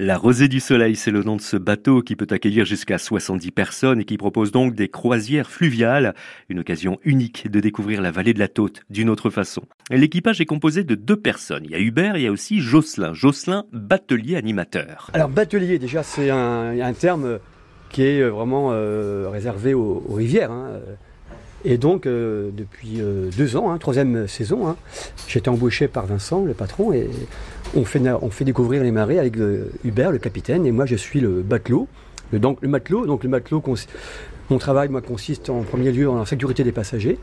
La Rosée du Soleil, c'est le nom de ce bateau qui peut accueillir jusqu'à 70 personnes et qui propose donc des croisières fluviales, une occasion unique de découvrir la vallée de la Tôte d'une autre façon. L'équipage est composé de deux personnes. Il y a Hubert, il y a aussi Jocelyn. Jocelyn, batelier animateur. Alors batelier, déjà, c'est un, terme qui est vraiment euh, réservé aux, rivières. Hein. Et donc, euh, depuis euh, deux ans, hein, troisième saison, hein, j'ai été embauché par Vincent, le patron, et on fait, on fait découvrir les marais avec euh, Hubert, le capitaine, et moi je suis le matelot. Le, donc, le matelot, donc le matelot, mon travail moi, consiste en premier lieu en la sécurité des passagers,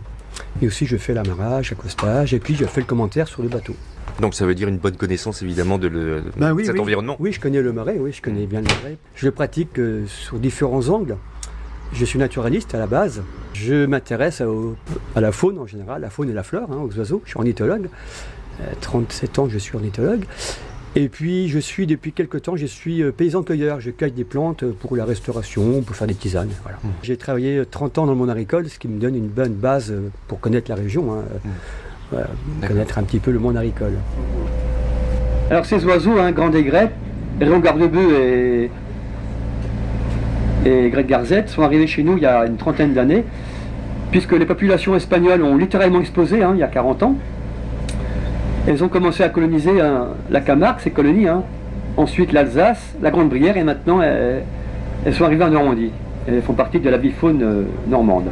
et aussi je fais l'amarrage, l'accostage, et puis je fais le commentaire sur le bateau. Donc ça veut dire une bonne connaissance évidemment de, ben cet environnement Oui, je connais le marais, oui, je connais bien le marais. Je le pratique sur différents angles. Je suis naturaliste à la base. Je m'intéresse à, la faune en général, la faune et la fleur, hein, aux oiseaux. Je suis ornithologue. 37 euh, ans que je suis ornithologue. Et puis, je suis depuis quelques temps, je suis euh, paysan-cueilleur. Je cueille des plantes pour la restauration, pour faire des tisanes. Voilà. Mmh. J'ai travaillé 30 ans dans le monde agricole, ce qui me donne une bonne base euh, pour connaître la région, hein. mmh. connaître un petit peu le monde agricole. Alors, ces oiseaux, hein, grand aigrette, rayon garde-bœuf et et Greg Garzette sont arrivés chez nous il y a une trentaine d'années, puisque les populations espagnoles ont littéralement explosé hein, il y a 40 ans. Elles ont commencé à coloniser hein, la Camargue, ces colonies, hein. ensuite l'Alsace, la Grande-Brière, et maintenant elles, sont arrivées en Normandie. Elles font partie de la bifaune euh, normande.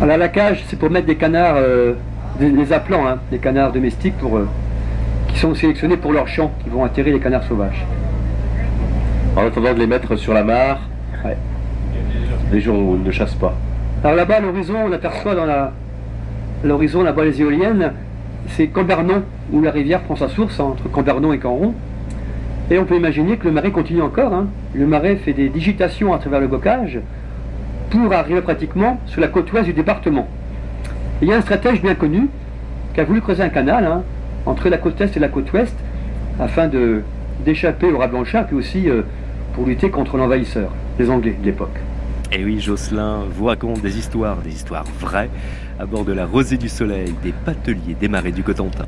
Alors la cage, c'est pour mettre des canards, euh, des, appelants, des canards domestiques pour, euh, qui sont sélectionnés pour leur champ, qui vont atterrir les canards sauvages en attendant de les mettre sur la mare, les jours où on ne chasse pas. Alors là-bas, à l'horizon, on aperçoit dans la, l'horizon, là-bas, les éoliennes, c'est Cambernon, où la rivière prend sa source entre Cambernon et Canron. Et on peut imaginer que le marais continue encore. Hein. Le marais fait des digitations à travers le bocage pour arriver pratiquement sur la côte ouest du département. il y a un stratège bien connu qui a voulu creuser un canal hein, entre la côte est et la côte ouest afin de d'échapper au rat blanchard, puis aussi euh, pour lutter contre l'envahisseur, les Anglais de l'époque. Et oui, Jocelyn vous raconte des histoires, des histoires vraies, à bord de la Rosée du Soleil, des pateliers des marais du Cotentin.